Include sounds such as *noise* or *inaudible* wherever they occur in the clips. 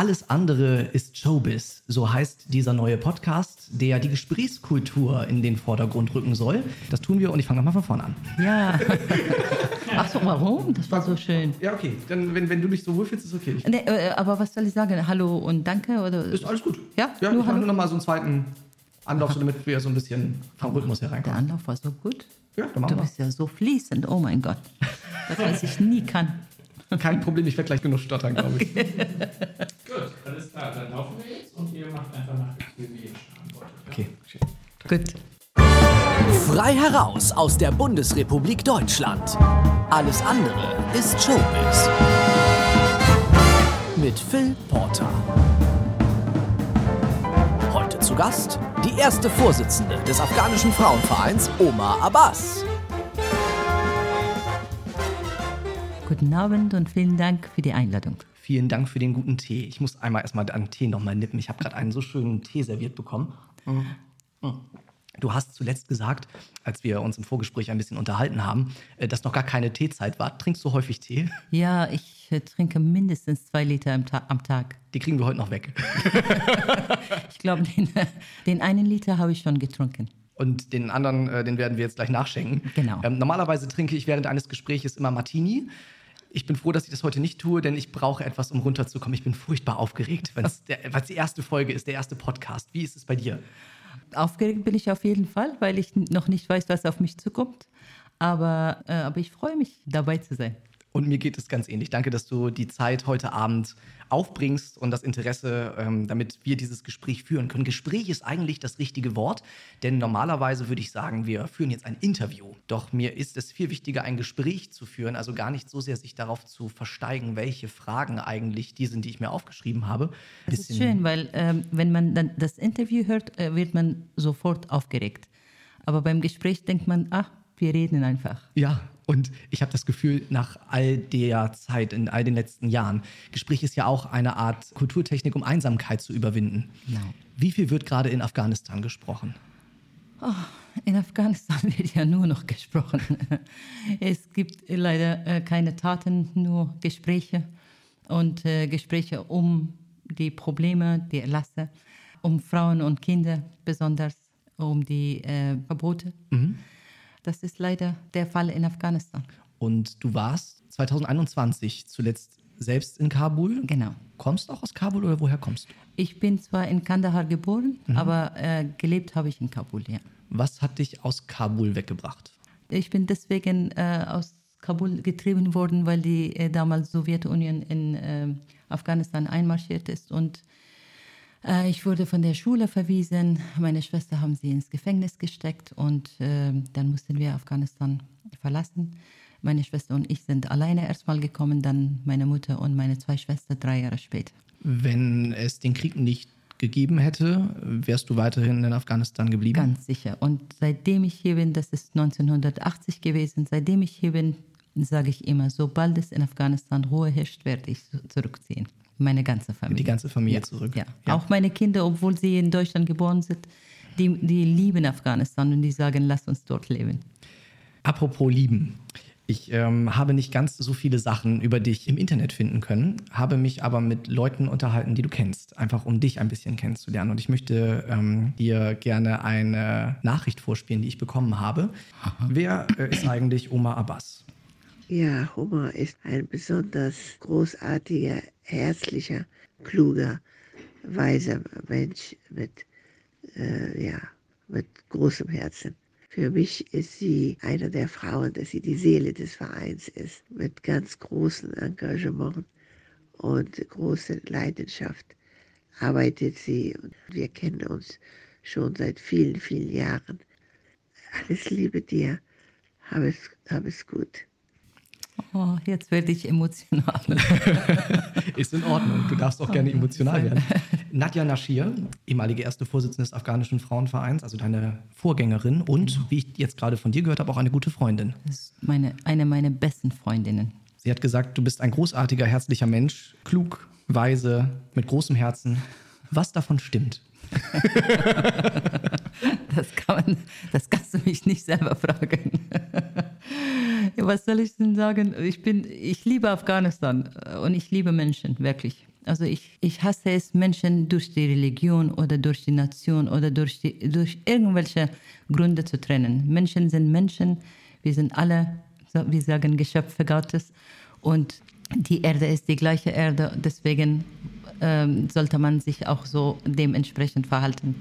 Alles andere ist Showbiz. So heißt dieser neue Podcast, der die Gesprächskultur in den Vordergrund rücken soll. Das tun wir und ich fange nochmal von vorne an. Ja. *laughs* Ach so, warum? Das war so schön. Ja, okay. Dann, wenn, wenn du dich so wohlfühlst, ist okay. Nee, äh, aber was soll ich sagen? Hallo und danke? Oder? Ist alles gut. Ja? Ja, Nur ich mache nur nochmal so einen zweiten Anlauf, so damit wir so ein bisschen vom Rhythmus Der hereinkommen. Anlauf war so gut. Ja, dann machen Du wir. bist ja so fließend. Oh mein Gott. Das, was ich nie kann. Kein Problem, ich werde gleich genug stottern, glaube ich. Gut, alles klar. Dann laufen wir jetzt und ihr macht einfach nach Gefühl, wie ihr antwortet. ja? Okay, schön. Gut. Frei heraus aus der Bundesrepublik Deutschland. Alles andere ist Showbiz. Mit Phil Porter. Heute zu Gast die erste Vorsitzende des afghanischen Frauenvereins, Omar Abbas. Guten Abend und vielen Dank für die Einladung. Vielen Dank für den guten Tee. Ich muss einmal erstmal an Tee nochmal nippen. Ich habe gerade einen so schönen Tee serviert bekommen. Du hast zuletzt gesagt, als wir uns im Vorgespräch ein bisschen unterhalten haben, äh, dass noch gar keine Teezeit war. Trinkst du häufig Tee? Ja, ich äh, trinke mindestens zwei Liter am, Ta am Tag. Die kriegen wir heute noch weg. *laughs* Ich glaube, den, den einen Liter habe ich schon getrunken. Und den anderen, äh, den werden wir jetzt gleich nachschenken. Genau. Ähm, normalerweise trinke ich während eines Gespräches immer Martini. Ich bin froh, dass ich das heute nicht tue, denn ich brauche etwas, um runterzukommen. Ich bin furchtbar aufgeregt, weil es die erste Folge ist, der erste Podcast. Wie ist es bei dir? Aufgeregt bin ich auf jeden Fall, weil ich noch nicht weiß, was auf mich zukommt. Aber, äh, aber ich freue mich, dabei zu sein. Und mir geht es ganz ähnlich. Danke, dass du die Zeit heute Abend aufbringst und das Interesse, ähm, damit wir dieses Gespräch führen können. Gespräch ist eigentlich das richtige Wort, denn normalerweise würde ich sagen, wir führen jetzt ein Interview. Doch mir ist es viel wichtiger, ein Gespräch zu führen, also gar nicht so sehr sich darauf zu versteigen, welche Fragen eigentlich die sind, die ich mir aufgeschrieben habe. Das ist schön, weil ähm, wenn man dann das Interview hört, äh, wird man sofort aufgeregt. Aber beim Gespräch denkt man, ach, wir reden einfach. Ja, und ich habe das Gefühl, nach all der Zeit, in all den letzten Jahren, Gespräch ist ja auch eine Art Kulturtechnik, um Einsamkeit zu überwinden. Genau. Wie viel wird gerade in Afghanistan gesprochen? In Afghanistan *laughs* wird ja nur noch gesprochen. *laughs* Es gibt leider äh, keine Taten, nur Gespräche und äh, Gespräche um die Probleme, die Erlasse, um Frauen und Kinder besonders, um die äh, Verbote. Das ist leider der Fall in Afghanistan. Und du warst 2021 zuletzt selbst in Kabul. Genau. Kommst auch aus Kabul oder woher kommst du? Ich bin zwar in Kandahar geboren, aber äh, gelebt habe ich in Kabul, ja. Was hat dich aus Kabul weggebracht? Ich bin deswegen äh, aus Kabul getrieben worden, weil die äh, damals Sowjetunion in äh, Afghanistan einmarschiert ist und ich wurde von der Schule verwiesen. Meine Schwester haben sie ins Gefängnis gesteckt und äh, dann mussten wir Afghanistan verlassen. Meine Schwester und ich sind alleine erstmal gekommen, dann meine Mutter und meine zwei Schwestern drei Jahre später. Wenn es den Krieg nicht gegeben hätte, wärst du weiterhin in Afghanistan geblieben? Ganz sicher. Und seitdem ich hier bin, das ist 1980 gewesen, seitdem ich hier bin, sage ich immer, sobald es in Afghanistan Ruhe herrscht, werde ich zurückziehen. Meine ganze Familie. Die ganze Familie ja. zurück. Ja. Auch meine Kinder, obwohl sie in Deutschland geboren sind, die, die lieben Afghanistan und die sagen, lass uns dort leben. Apropos Lieben. Ich ähm, habe nicht ganz so viele Sachen über dich im Internet finden können, habe mich aber mit Leuten unterhalten, die du kennst, einfach um dich ein bisschen kennenzulernen. Und ich möchte ähm, dir gerne eine Nachricht vorspielen, die ich bekommen habe. Wer äh, ist eigentlich Omar Abbas? Ja, Hummer ist ein besonders großartiger, herzlicher, kluger, weiser Mensch mit, äh, ja, mit großem Herzen. Für mich ist sie eine der Frauen, dass sie die Seele des Vereins ist, mit ganz großem Engagement und großer Leidenschaft arbeitet sie und wir kennen uns schon seit vielen, vielen Jahren. Alles Liebe dir, hab es, hab es gut. Oh, jetzt werde ich emotional. *laughs* Ist in Ordnung. Du darfst auch gerne emotional werden. *laughs* Nadja Nashir, ehemalige erste Vorsitzende des afghanischen Frauenvereins, also deine Vorgängerin und, wie ich jetzt gerade von dir gehört habe, auch eine gute Freundin. Das ist meine, eine meiner besten Freundinnen. Sie hat gesagt, du bist ein großartiger, herzlicher Mensch, klug, weise, mit großem Herzen. Was davon stimmt? *laughs* Das, kann man, das kannst du mich nicht selber fragen. *laughs* Was soll ich denn sagen? Ich, bin, ich liebe Afghanistan äh, und ich liebe Menschen, wirklich. Also ich, ich hasse es, Menschen durch die Religion oder durch die Nation oder durch, die, durch irgendwelche Gründe zu trennen. Menschen sind Menschen, wir sind alle, wir sagen Geschöpfe Gottes und die Erde ist die gleiche Erde, deswegen ähm, sollte man sich auch so dementsprechend verhalten.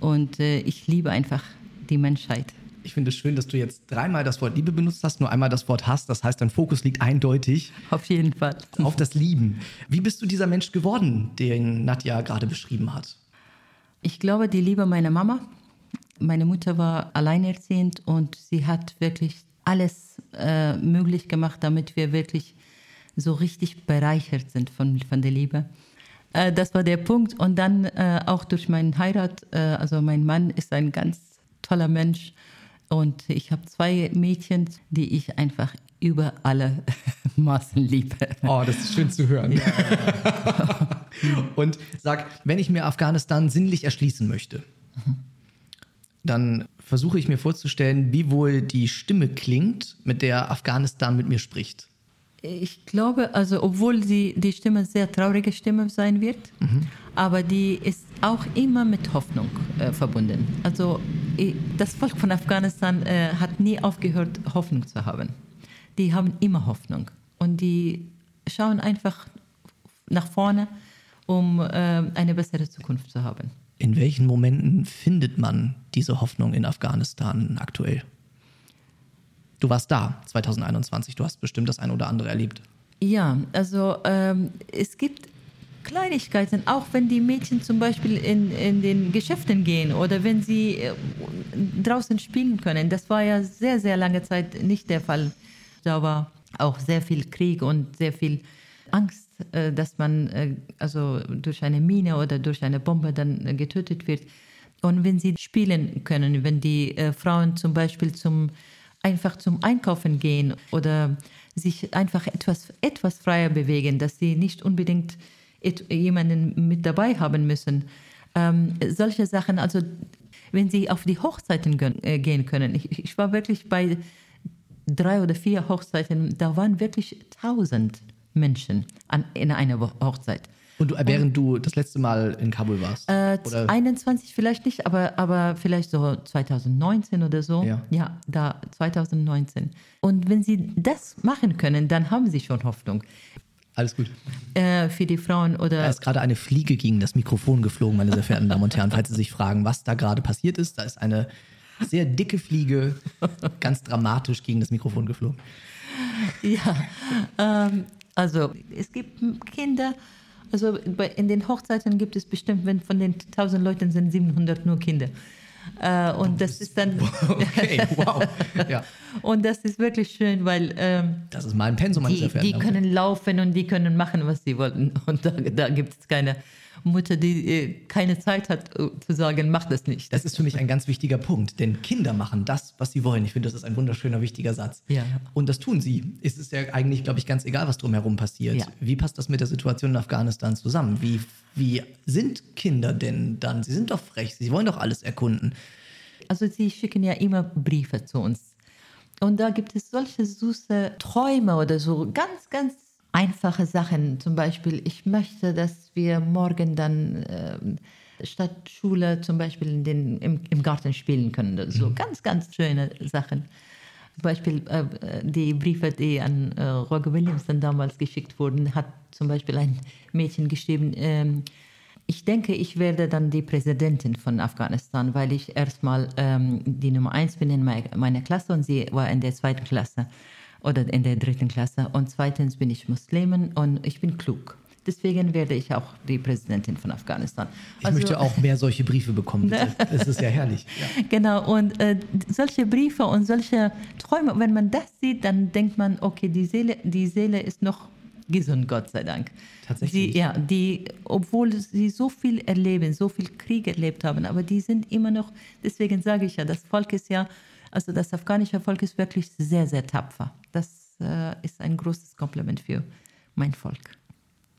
Und äh, ich liebe einfach die Menschheit. Ich finde es schön, dass du jetzt dreimal das Wort Liebe benutzt hast, nur einmal das Wort Hass. Das heißt, dein Fokus liegt eindeutig Auf jeden Fall. auf das Lieben. Wie bist du dieser Mensch geworden, den Nadja gerade beschrieben hat? Ich glaube, die Liebe meiner Mama. Meine Mutter war alleinerziehend und sie hat wirklich alles äh, möglich gemacht, damit wir wirklich so richtig bereichert sind von, von der Liebe. Äh, das war der Punkt. Und dann äh, auch durch meinen Heirat, äh, also mein Mann ist ein ganz toller Mensch. Und ich habe zwei Mädchen, die ich einfach über alle *laughs* Maßen liebe. Oh, das ist schön zu hören. *laughs* Und sag, wenn ich mir Afghanistan sinnlich erschließen möchte, dann versuche ich mir vorzustellen, wie wohl die Stimme klingt, mit der Afghanistan mit mir spricht. Ich glaube, also obwohl die, die Stimme sehr traurige Stimme sein wird, aber die ist auch immer mit Hoffnung äh, verbunden. Also das Volk von Afghanistan äh, hat nie aufgehört, Hoffnung zu haben. Die haben immer Hoffnung und die schauen einfach nach vorne, um äh, eine bessere Zukunft zu haben. In welchen Momenten findet man diese Hoffnung in Afghanistan aktuell? Du warst da 2021, du hast bestimmt das ein oder andere erlebt. Ja, also ähm, es gibt Kleinigkeiten, auch wenn die Mädchen zum Beispiel in, in den Geschäften gehen oder wenn sie äh, draußen spielen können. Das war ja sehr, sehr lange Zeit nicht der Fall. Da war auch sehr viel Krieg und sehr viel Angst, äh, dass man äh, also durch eine Mine oder durch eine Bombe dann getötet wird. Und wenn sie spielen können, wenn die Frauen zum Beispiel zum einfach zum Einkaufen gehen oder sich einfach etwas, etwas freier bewegen, dass sie nicht unbedingt jemanden mit dabei haben müssen. Ähm, solche Sachen, also wenn sie auf die Hochzeiten äh, gehen können. Ich, ich war wirklich bei drei oder vier Hochzeiten, da waren wirklich tausend Menschen an, in einer Hochzeit. Und du, während du das letzte Mal in Kabul warst? Äh, oder 21 vielleicht nicht, aber, aber vielleicht so 2019 oder so. Ja. da 2019. Und wenn Sie das machen können, dann haben Sie schon Hoffnung alles gut. äh, für die Frauen oder Da ist gerade eine Fliege gegen das Mikrofon geflogen, meine sehr verehrten Damen und Herren. Falls Sie sich fragen, was da gerade passiert ist, da ist eine sehr dicke Fliege ganz dramatisch gegen das Mikrofon geflogen. Ja, ähm, also es gibt Kinder, also in den Hochzeiten gibt es bestimmt, wenn von den 1000 Leuten sind 700 nur Kinder. Äh, und das ist dann, *laughs* Okay, wow. Ja, *laughs* und das ist wirklich schön, weil ähm, das ist mein Pensum, meine die, die können laufen und die können machen, was sie wollen. Und da, da gibt es keine Mutter, die äh, keine Zeit hat äh, zu sagen, mach das nicht. Das ist für mich ein ganz wichtiger Punkt, denn Kinder machen das, was sie wollen. Ich finde, das ist ein wunderschöner, wichtiger Satz. Ja. Und das tun sie. Es ist ja eigentlich, glaube ich, ganz egal, was drumherum passiert. Ja. Wie passt das mit der Situation in Afghanistan zusammen? Wie, wie sind Kinder denn dann? Sie sind doch frech, sie wollen doch alles erkunden. Also sie schicken ja immer Briefe zu uns. Und da gibt es solche süße Träume oder so ganz, ganz einfache Sachen. Zum Beispiel, ich möchte, dass wir morgen dann ähm, statt Schule zum Beispiel in den, im, im Garten spielen können. So ganz, ganz schöne Sachen. Zum Beispiel äh, die Briefe, die an äh, Roger Williamson damals geschickt wurden, hat zum Beispiel ein Mädchen geschrieben, ähm, ich denke, ich werde dann die Präsidentin von Afghanistan, weil ich erstmal ähm, die Nummer eins bin in mei- meiner Klasse und sie war in der zweiten Klasse oder in der dritten Klasse. Und zweitens bin ich Muslimin und ich bin klug. Deswegen werde ich auch die Präsidentin von Afghanistan. Ich möchte auch mehr solche Briefe bekommen, bitte. *laughs* Das ist ja herrlich. Ja. Genau, und äh, solche Briefe und solche Träume, wenn man das sieht, dann denkt man, okay, die Seele, die Seele ist noch gesund, Gott sei Dank. Tatsächlich. Sie, ja, die, obwohl sie so viel erleben, so viel Krieg erlebt haben, aber die sind immer noch, deswegen sage ich ja, das Volk ist ja, also das afghanische Volk ist wirklich sehr, sehr tapfer. Das äh, ist ein großes Kompliment für mein Volk.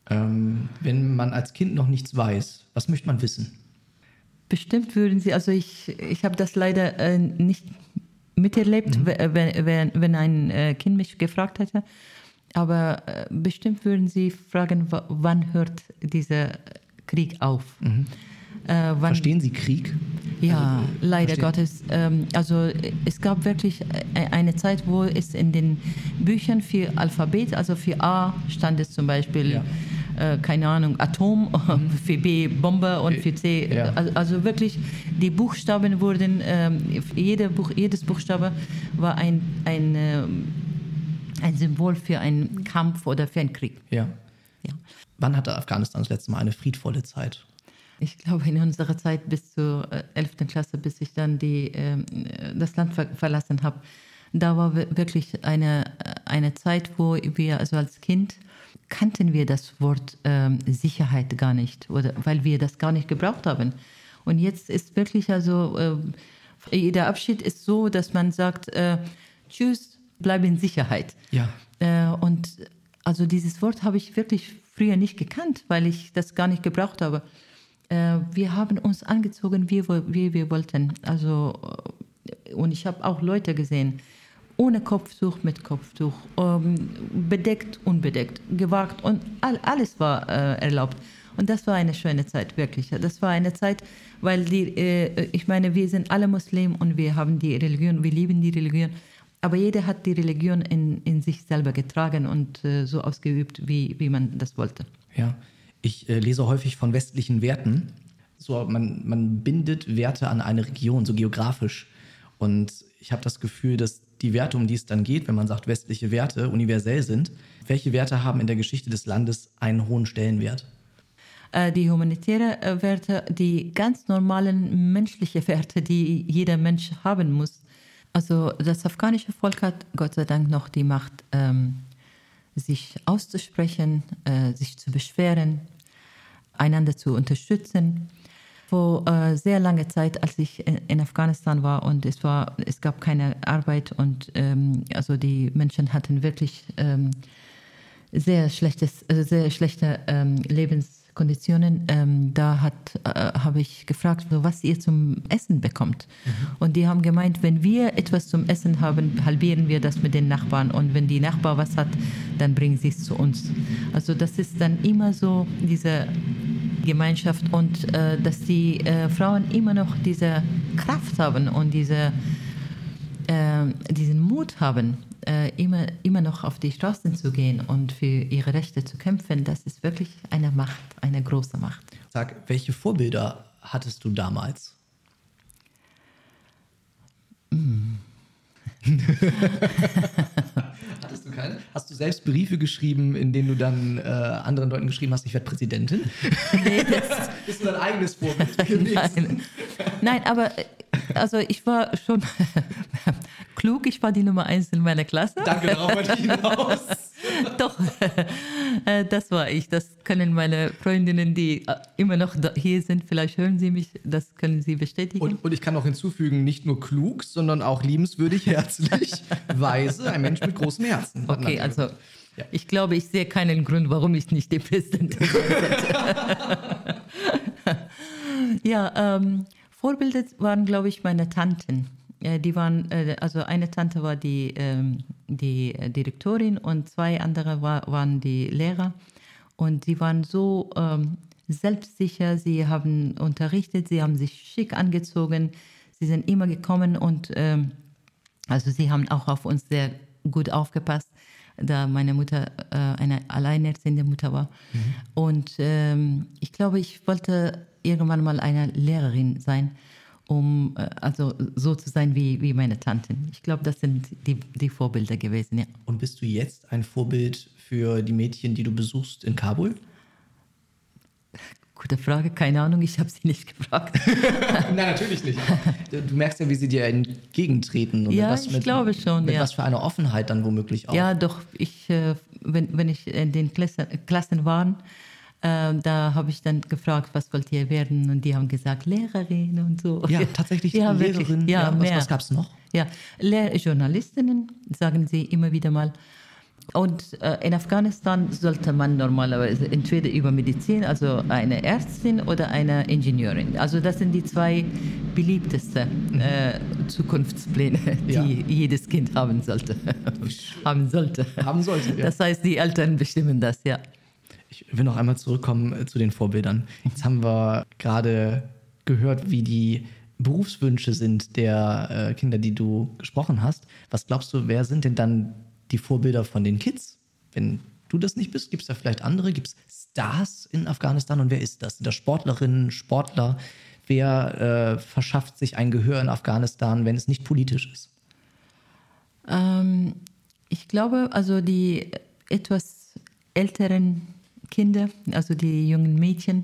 Ähm, wenn man als Kind noch nichts weiß, was möchte man wissen? Bestimmt würden Sie, also ich, ich habe das leider äh, nicht miterlebt, w- wenn, wenn, wenn ein äh, Kind mich gefragt hätte. Aber äh, bestimmt würden Sie fragen, wa- wann hört dieser Krieg auf? Äh, Verstehen Sie Krieg? ja, leider verstehe. Gottes. Ähm, also äh, es gab wirklich äh, eine Zeit, wo es in den Büchern für Alphabet, also für A stand es zum Beispiel, Ja. äh, keine Ahnung, Atom, *laughs* für B Bombe und für C. Ja. Also, also wirklich, die Buchstaben wurden, ähm, jede Buch, jedes Buchstabe war ein, ein, ähm, ein Symbol für einen Kampf oder für einen Krieg. Ja. Ja. Wann hatte Afghanistan das letzte Mal eine friedvolle Zeit? Ich glaube, in unserer Zeit bis zur äh, 11. Klasse, bis ich dann die, ähm, äh, das Land ver verlassen habe, da war wir- wirklich eine, äh, eine Zeit, wo wir, also als Kind, kannten wir das Wort ähm, Sicherheit gar nicht, oder weil wir das gar nicht gebraucht haben. Und jetzt ist wirklich, also, äh, jeder Abschied ist so, dass man sagt, äh, tschüss, bleib in Sicherheit. Ja. Äh, und also dieses Wort habe ich wirklich früher nicht gekannt, weil ich das gar nicht gebraucht habe. Äh, wir haben uns angezogen, wie, wie wir wollten. Also, äh, und ich habe auch Leute gesehen, ohne Kopftuch, mit Kopftuch, ähm, bedeckt, unbedeckt, gewagt und all, alles war äh, erlaubt. Und das war eine schöne Zeit, wirklich. Das war eine Zeit, weil die, äh, ich meine, wir sind alle Muslim und wir haben die Religion, wir lieben die Religion. Aber jeder hat die Religion in, in sich selber getragen und äh, so ausgeübt, wie, wie man das wollte. Ja. Ich äh, lese häufig von westlichen Werten. So, man, man bindet Werte an eine Region, so geografisch. Und ich habe das Gefühl, dass die Werte, um die es dann geht, wenn man sagt, westliche Werte universell sind. Welche Werte haben in der Geschichte des Landes einen hohen Stellenwert? Äh, die humanitären äh, Werte, die ganz normalen menschlichen Werte, die jeder Mensch haben muss. Also das afghanische Volk hat Gott sei Dank noch die Macht, ähm, sich auszusprechen, äh, sich zu beschweren, einander zu unterstützen. Vor äh, sehr langer Zeit, als ich in, Afghanistan war und es war, es gab keine Arbeit und ähm, also die Menschen hatten wirklich ähm, sehr schlechtes, äh, sehr schlechte ähm, Lebenskonditionen. Ähm, da hat, äh, habe ich gefragt, so, was ihr zum Essen bekommt. Und die haben gemeint, wenn wir etwas zum Essen haben, halbieren wir das mit den Nachbarn. Und wenn die Nachbar was hat, dann bringen sie es zu uns. Also das ist dann immer so diese Gemeinschaft und äh, dass die äh, Frauen immer noch diese Kraft haben und diese äh, diesen Mut haben, äh, immer, immer noch auf die Straßen zu gehen und für ihre Rechte zu kämpfen, das ist wirklich eine Macht, eine große Macht. Sag, welche Vorbilder hattest du damals? Hattest *laughs* *laughs* keine? Hast du selbst Briefe geschrieben, in denen du dann äh, anderen Leuten geschrieben hast, ich werde Präsidentin? Nee, das, *laughs* du dein eigenes Vorbild gewesen? nein. nein, aber äh, also ich war schon *laughs* klug, ich war die Nummer eins in meiner Klasse. Danke, darauf wollte ich hinaus. *laughs* Doch, äh, das war ich. Das können meine Freundinnen, die äh, immer noch hier sind, vielleicht hören sie mich, das können sie bestätigen. Und, und ich kann noch hinzufügen, nicht nur klug, sondern auch liebenswürdig, herzlich, *laughs* weise, ein Mensch mit großem Herzen. Okay, also Ja. ich glaube, ich sehe keinen Grund, warum ich nicht die Präsidentin sollte. *laughs* ja, ähm, Vorbilder waren, glaube ich, meine Tanten. Äh, die waren, also eine Tante war die, ähm, die äh, Direktorin und zwei andere war, waren die Lehrer. Und sie waren so ähm, selbstsicher, sie haben unterrichtet, sie haben sich schick angezogen, sie sind immer gekommen und ähm, also sie haben auch auf uns sehr gut aufgepasst, da meine Mutter äh, eine alleinerziehende Mutter war. Und ähm, ich glaube, ich wollte irgendwann mal eine Lehrerin sein, um äh, also so zu sein wie, wie meine Tanten. Ich glaube, das sind die, die Vorbilder gewesen, ja. Und bist du jetzt ein Vorbild für die Mädchen, die du besuchst in Kabul? Gute Frage, keine Ahnung, ich habe sie nicht gefragt. *laughs* Nein, natürlich nicht. Du merkst ja, wie sie dir entgegentreten. Und Ja, was, ich mit, glaube schon, Mit ja. was für einer Offenheit dann womöglich auch. Ja, doch, ich, äh, wenn, wenn ich in den Klassen, Klassen war, äh, da habe ich dann gefragt, was wollt ihr werden? Und die haben gesagt, Lehrerin und so. Ja, tatsächlich ja, Lehrerin. Wirklich, ja, was, mehr. was gab es noch? Ja, Lehr Journalistinnen, sagen sie immer wieder mal. Und äh, in Afghanistan sollte man normalerweise entweder über Medizin, also eine Ärztin oder eine Ingenieurin. Also das sind die zwei beliebtesten äh, Zukunftspläne, die Ja. jedes Kind haben sollte. haben sollte. Haben sollte, ja. Das heißt, die Eltern bestimmen das, ja. Ich will noch einmal zurückkommen äh, zu den Vorbildern. Jetzt haben wir gerade gehört, wie die Berufswünsche sind der äh, Kinder, die du gesprochen hast. Was glaubst du, wer sind denn dann die Vorbilder von den Kids? Wenn du das nicht bist, gibt es da vielleicht andere? Gibt es Stars in Afghanistan und wer ist das? Sind das Sportlerinnen, Sportler? Wer äh, verschafft sich ein Gehör in Afghanistan, wenn es nicht politisch ist? Ähm, ich glaube, also die etwas älteren Kinder, also die jungen Mädchen,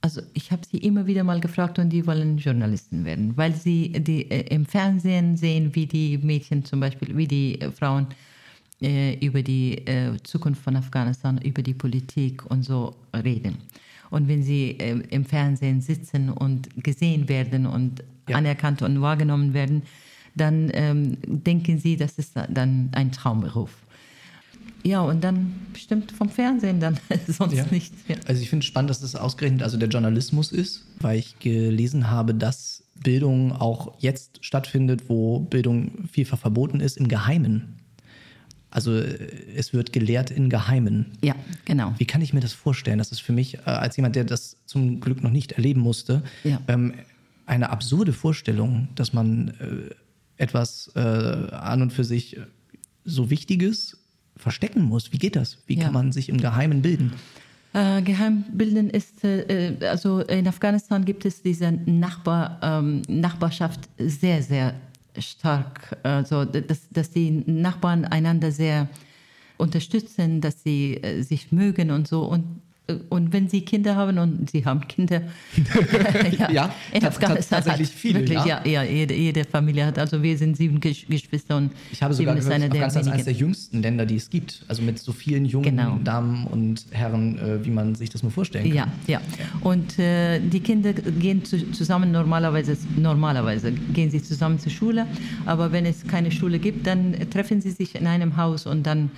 also ich habe sie immer wieder mal gefragt und die wollen Journalisten werden, weil sie die, äh, im Fernsehen sehen, wie die Mädchen zum Beispiel, wie die äh, Frauen äh, über die äh, Zukunft von Afghanistan, über die Politik und so reden. Und wenn sie äh, im Fernsehen sitzen und gesehen werden und Ja. anerkannt und wahrgenommen werden, dann ähm, denken sie, das ist dann ein Traumberuf. Ja, und dann bestimmt vom Fernsehen dann, *laughs* sonst Ja. nicht. Ja. Also ich finde es spannend, dass das ausgerechnet also der Journalismus ist, weil ich gelesen habe, dass Bildung auch jetzt stattfindet, wo Bildung vielfach verboten ist, im Geheimen. Also äh, es wird gelehrt in Geheimen. ja, genau. Wie kann ich mir das vorstellen? Das ist für mich, äh, als jemand, der das zum Glück noch nicht erleben musste, Ja. ähm, eine absurde Vorstellung, dass man äh, etwas äh, an und für sich äh, so Wichtiges verstecken muss. Wie geht das? Wie Ja. kann man sich im Geheimen bilden? Äh, Geheimbilden ist, äh, äh, also in Afghanistan gibt es diese Nachbar, ähm, Nachbarschaft sehr, sehr stark. Also, dass, dass die Nachbarn einander sehr unterstützen, dass sie äh, sich mögen und so. Und, und wenn sie Kinder haben und sie haben Kinder, *laughs* *laughs* Ja, in tats- Afghanistan tatsächlich hat viele, wirklich, ja. ja, ja, jede, jede Familie hat. Also wir sind sieben Gesch- Geschwister und Ich habe sogar gehört, Afghanistan ist eines der jüngsten Länder, die es gibt. Also mit so vielen jungen Genau. Damen und Herren, äh, wie man sich das nur vorstellen kann. Ja, ja. Und äh, die Kinder gehen zu, zusammen normalerweise, normalerweise gehen sie zusammen zur Schule. Aber wenn es keine Schule gibt, dann treffen sie sich in einem Haus und dann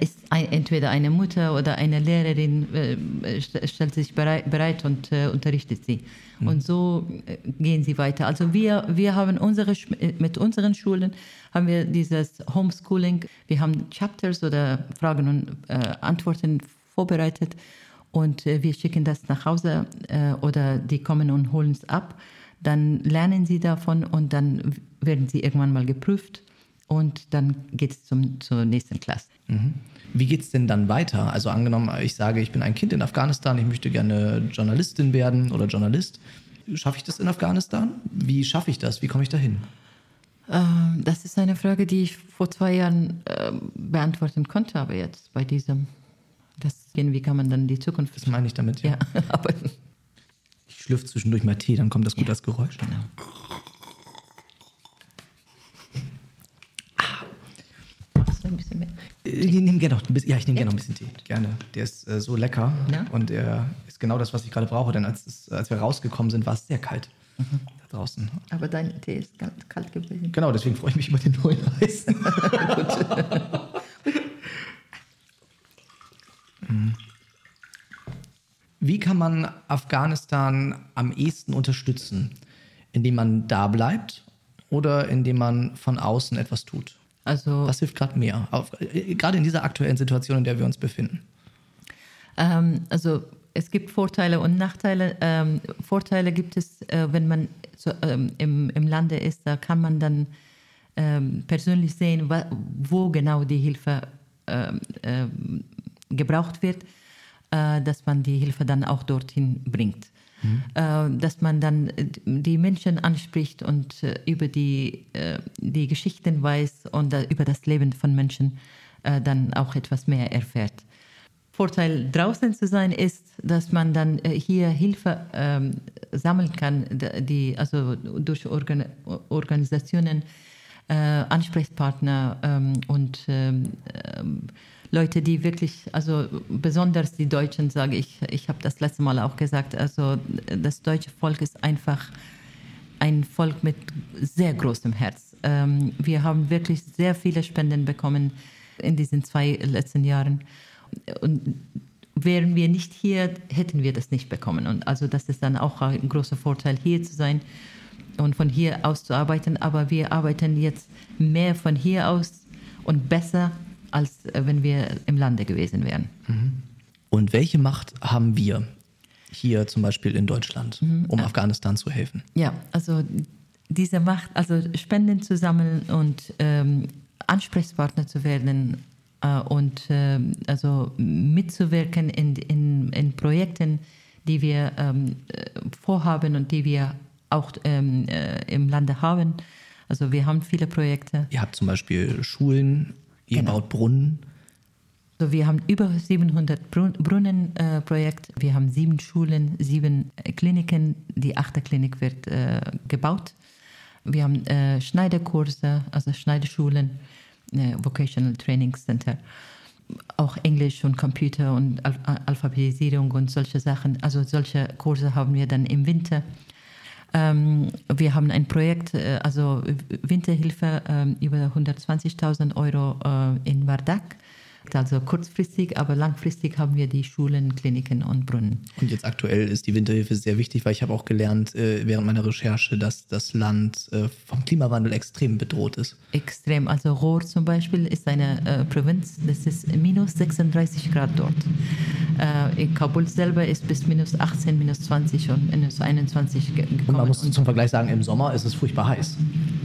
ist ein, entweder eine Mutter oder eine Lehrerin äh, st- stellt sich bereit, bereit und äh, unterrichtet sie. Und so äh, gehen sie weiter. Also wir, wir haben unsere, äh, mit unseren Schulen haben wir dieses Homeschooling. Wir haben Chapters oder Fragen und äh, Antworten vorbereitet und äh, wir schicken das nach Hause äh, oder die kommen und holen es ab. Dann lernen sie davon und dann werden sie irgendwann mal geprüft und dann geht es zum, zur nächsten Klasse. Wie geht es denn dann weiter? Also angenommen, ich sage, ich bin ein Kind in Afghanistan, ich möchte gerne Journalistin werden oder Journalist. Schaffe ich das in Afghanistan? Wie schaffe ich das? Wie komme ich dahin? Ähm, das ist eine Frage, die ich vor zwei Jahren ähm, beantworten konnte, aber jetzt bei diesem, das, wie kann man dann die Zukunft Das meine ich damit. Ja. Ja, *laughs* aber Ich schlürfe zwischendurch mal Tee, dann kommt das gut als Geräusch. genau. Machst du ein bisschen mehr? Äh, Ich nehme gerne noch ein bisschen, ja, ich nehme gerne noch ein bisschen Tee. Gerne. Der ist äh, so lecker Ja? und der ist genau das, was ich gerade brauche. Denn als, es, als wir rausgekommen sind, war es sehr kalt da draußen. Aber dein Tee ist ganz kalt gewesen. Genau, deswegen freue ich mich über den neuen. Mhm. *laughs* Wie kann man Afghanistan am ehesten unterstützen? Indem man da bleibt oder indem man von außen etwas tut? Also Was hilft gerade mehr? Äh, gerade in dieser aktuellen Situation, in der wir uns befinden. Ähm, also es gibt Vorteile und Nachteile. Ähm, Vorteile gibt es, äh, wenn man so, ähm, im, im Lande ist, da kann man dann ähm, persönlich sehen, wo genau die Hilfe ähm, ähm, gebraucht wird, äh, dass man die Hilfe dann auch dorthin bringt. Äh, dass man dann äh, die Menschen anspricht und äh, über die, die Geschichten weiß und über das Leben von Menschen dann auch etwas mehr erfährt. Vorteil draußen zu sein ist, dass man dann hier Hilfe ähm, sammeln kann, die also durch Organ Organisationen, Ansprechpartner ähm, und ähm, Leute, die wirklich, also besonders die Deutschen, sage ich, ich habe das letzte Mal auch gesagt, also das deutsche Volk ist einfach ein Volk mit sehr großem Herz. Ähm, wir haben wirklich sehr viele Spenden bekommen in diesen zwei letzten Jahren. Und wären wir nicht hier, hätten wir das nicht bekommen. Und also das ist dann auch ein großer Vorteil, hier zu sein und von hier aus zu arbeiten. Aber wir arbeiten jetzt mehr von hier aus und besser, als äh, wenn wir im Lande gewesen wären. Und welche Macht haben wir hier zum Beispiel in Deutschland, um Afghanistan zu helfen? Ja, also diese Macht, also Spenden zu sammeln und ähm, Ansprechpartner zu werden äh, und ähm, also mitzuwirken in, in, in Projekten, die wir ähm, äh, vorhaben und die wir auch ähm, äh, im Lande haben. Also wir haben viele Projekte. Ihr habt zum Beispiel Schulen, ihr Genau. baut Brunnen. Also wir haben über 700 Brun Brunnenprojekt. wir haben sieben Schulen, sieben äh, Kliniken. Die achte Klinik wird äh, gebaut. Wir haben äh, Schneiderkurse, also Schneiderschulen, äh, Vocational Training Center. Auch Englisch und Computer und Al Alphabetisierung und solche Sachen. Also solche Kurse haben wir dann im Winter. Ähm, wir haben ein Projekt, äh, also Winterhilfe ähm, über 120.000 Euro äh, in Wardak. Also kurzfristig, aber langfristig haben wir die Schulen, Kliniken und Brunnen. Und jetzt aktuell ist die Winterhilfe sehr wichtig, weil ich habe auch gelernt äh, während meiner Recherche, dass das Land äh, vom Klimawandel extrem bedroht ist. Extrem. Also Rohr zum Beispiel ist eine äh, Provinz, das ist minus 36 Grad dort. Äh, in Kabul selber ist bis minus 18, minus 20 und minus 21 ge- Und gekommen. man muss zum Vergleich sagen, im Sommer ist es furchtbar heiß.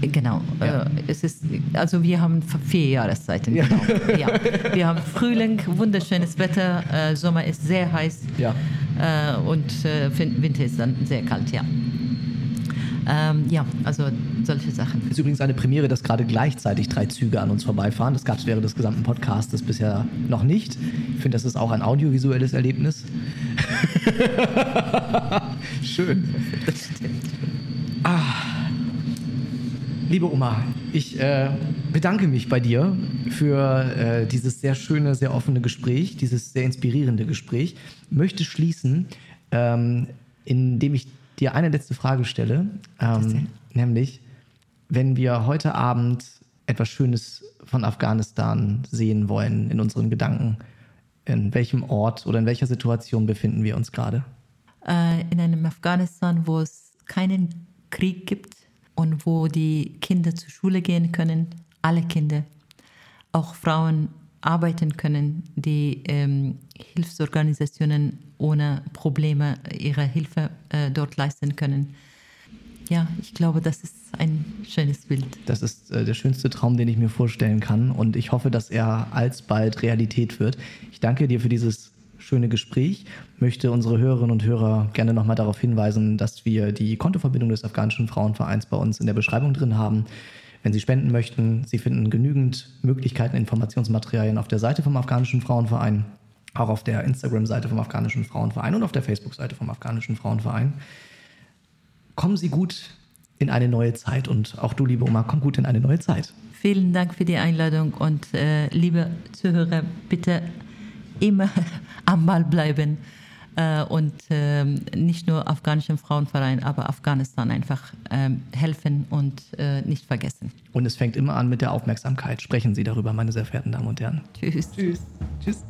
Genau. Ja. Äh, es ist, also wir haben vier Jahreszeiten. Ja. Genau. ja. *laughs* Wir haben Frühling, wunderschönes Wetter, äh, Sommer ist sehr heiß Ja. äh, und äh, Winter ist dann sehr kalt, ja. Ähm, ja, also solche Sachen. Ist übrigens eine Premiere, dass gerade gleichzeitig drei Züge an uns vorbeifahren. Das gab es während des gesamten Podcastes bisher noch nicht. Ich finde, das ist auch ein audiovisuelles Erlebnis. *laughs* Schön. Liebe Oma, ich äh, bedanke mich bei dir für äh, dieses sehr schöne, sehr offene Gespräch, dieses sehr inspirierende Gespräch. Möchte schließen, ähm, indem ich dir eine letzte Frage stelle, ähm, nämlich, wenn wir heute Abend etwas Schönes von Afghanistan sehen wollen in unseren Gedanken, in welchem Ort oder in welcher Situation befinden wir uns gerade? äh, in einem Afghanistan, wo es keinen Krieg gibt und wo die Kinder zur Schule gehen können, alle Kinder, auch Frauen arbeiten können, die ähm, Hilfsorganisationen ohne Probleme ihre Hilfe äh, dort leisten können. Ja, ich glaube, das ist ein schönes Bild. Das ist äh, der schönste Traum, den ich mir vorstellen kann. Und ich hoffe, dass er alsbald Realität wird. Ich danke dir für dieses schöne Gespräch. Möchte unsere Hörerinnen und Hörer gerne nochmal darauf hinweisen, dass wir die Kontoverbindung des Afghanischen Frauenvereins bei uns in der Beschreibung drin haben. Wenn Sie spenden möchten, Sie finden genügend Möglichkeiten, Informationsmaterialien auf der Seite vom Afghanischen Frauenverein, auch auf der Instagram-Seite vom Afghanischen Frauenverein und auf der Facebook-Seite vom Afghanischen Frauenverein kommen Sie gut in eine neue Zeit und auch du, liebe Oma, komm gut in eine neue Zeit. Vielen Dank für die Einladung und äh, liebe Zuhörer, bitte immer *laughs* am Ball bleiben und ähm, nicht nur afghanischen Frauenverein, aber Afghanistan einfach ähm, helfen und äh, nicht vergessen. Und es fängt immer an mit der Aufmerksamkeit. Sprechen Sie darüber, meine sehr verehrten Damen und Herren. Tschüss. Tschüss. Tschüss.